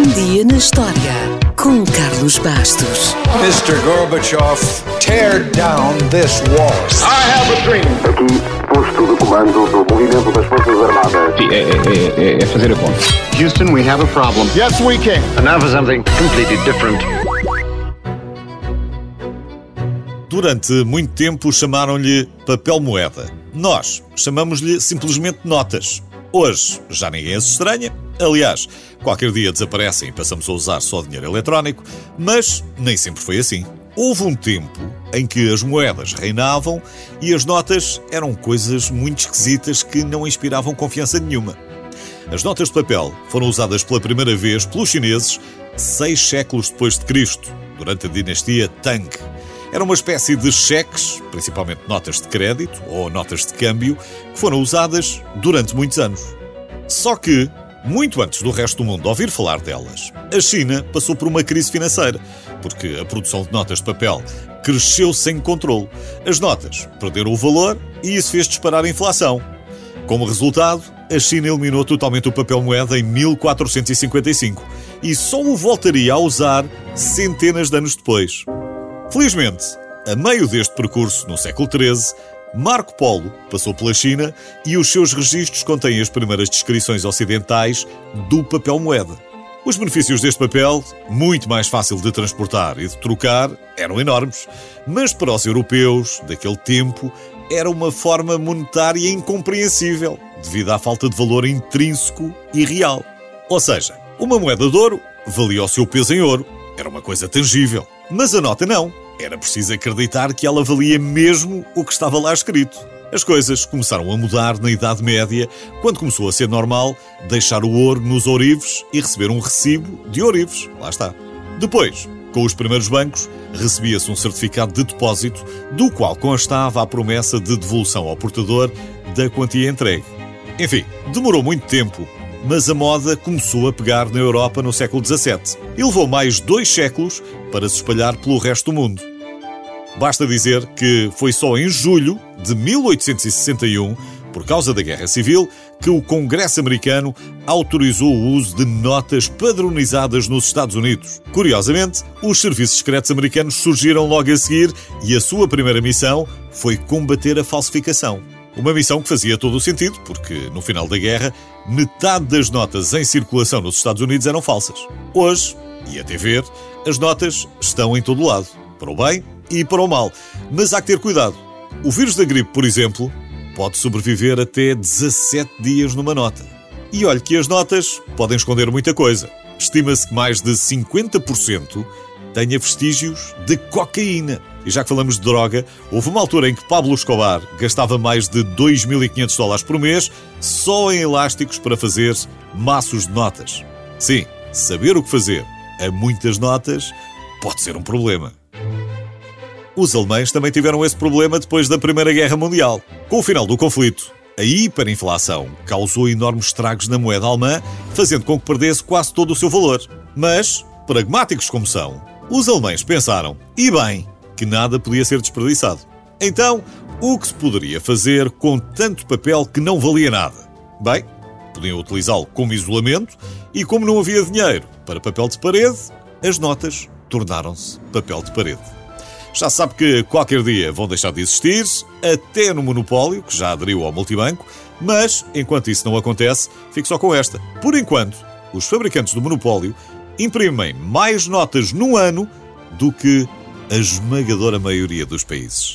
Um dia na história com Carlos Bastos. Mr. Gorbachev, tear down this wall. I have a dream. Aqui, posto de comando do movimento das Forças Armadas. Sim, é, é- é- é fazer a conta. Houston, we have a problem. Yes, we can. And now for something completely different. Durante muito tempo chamaram-lhe papel moeda. Nós chamamos-lhe simplesmente notas. Hoje já ninguém as estranha. Aliás, qualquer dia desaparecem e passamos a usar só dinheiro eletrónico, mas nem sempre foi assim. Houve um tempo em que as moedas reinavam e as notas eram coisas muito esquisitas que não inspiravam confiança nenhuma. As notas de papel foram usadas pela primeira vez pelos chineses seis séculos depois de Cristo, durante a dinastia Tang. Era uma espécie de cheques, principalmente notas de crédito ou notas de câmbio, que foram usadas durante muitos anos. Só que, muito antes do resto do mundo ouvir falar delas, a China passou por uma crise financeira, porque a produção de notas de papel cresceu sem controle. As notas perderam o valor e isso fez disparar a inflação. Como resultado, a China eliminou totalmente o papel moeda em 1455 e só o voltaria a usar centenas de anos depois. Felizmente, a meio deste percurso, no século XIII, Marco Polo passou pela China e os seus registros contêm as primeiras descrições ocidentais do papel moeda. Os benefícios deste papel, muito mais fácil de transportar e de trocar, eram enormes, mas para os europeus daquele tempo era uma forma monetária incompreensível, devido à falta de valor intrínseco e real. Ou seja, uma moeda de ouro valia o seu peso em ouro, era uma coisa tangível. Mas a nota não. Era preciso acreditar que ela valia mesmo o que estava lá escrito. As coisas começaram a mudar na Idade Média, quando começou a ser normal deixar o ouro nos ourives e receber um recibo de ourives. Lá está. Depois, com os primeiros bancos, recebia-se um certificado de depósito, do qual constava a promessa de devolução ao portador da quantia entregue. Enfim, demorou muito tempo, mas a moda começou a pegar na Europa no século XVII e levou mais dois séculos para se espalhar pelo resto do mundo. Basta dizer que foi só em julho de 1861, por causa da Guerra Civil, que o Congresso americano autorizou o uso de notas padronizadas nos Estados Unidos. Curiosamente, os serviços secretos americanos surgiram logo a seguir e a sua primeira missão foi combater a falsificação. Uma missão que fazia todo o sentido, porque no final da guerra, metade das notas em circulação nos Estados Unidos eram falsas. Hoje, e até ver, as notas estão em todo lado, para o bem e para o mal. Mas há que ter cuidado. O vírus da gripe, por exemplo, pode sobreviver até 17 dias numa nota. E olhe que as notas podem esconder muita coisa. Estima-se que mais de 50% tenha vestígios de cocaína. E já que falamos de droga, houve uma altura em que Pablo Escobar gastava mais de 2.500 dólares por mês só em elásticos para fazer maços de notas. Sim, saber o que fazer a muitas notas pode ser um problema. Os alemães também tiveram esse problema depois da Primeira Guerra Mundial. Com o final do conflito, a hiperinflação causou enormes estragos na moeda alemã, fazendo com que perdesse quase todo o seu valor. Mas, pragmáticos como são, os alemães pensaram, e bem, que nada podia ser desperdiçado. Então, o que se poderia fazer com tanto papel que não valia nada? Bem, podiam utilizá-lo como isolamento e, como não havia dinheiro para papel de parede, as notas tornaram-se papel de parede. Já sabe que qualquer dia vão deixar de existir, até no monopólio, que já aderiu ao multibanco, mas enquanto isso não acontece, fique só com esta. Por enquanto, os fabricantes do monopólio imprimem mais notas num ano do que a esmagadora maioria dos países.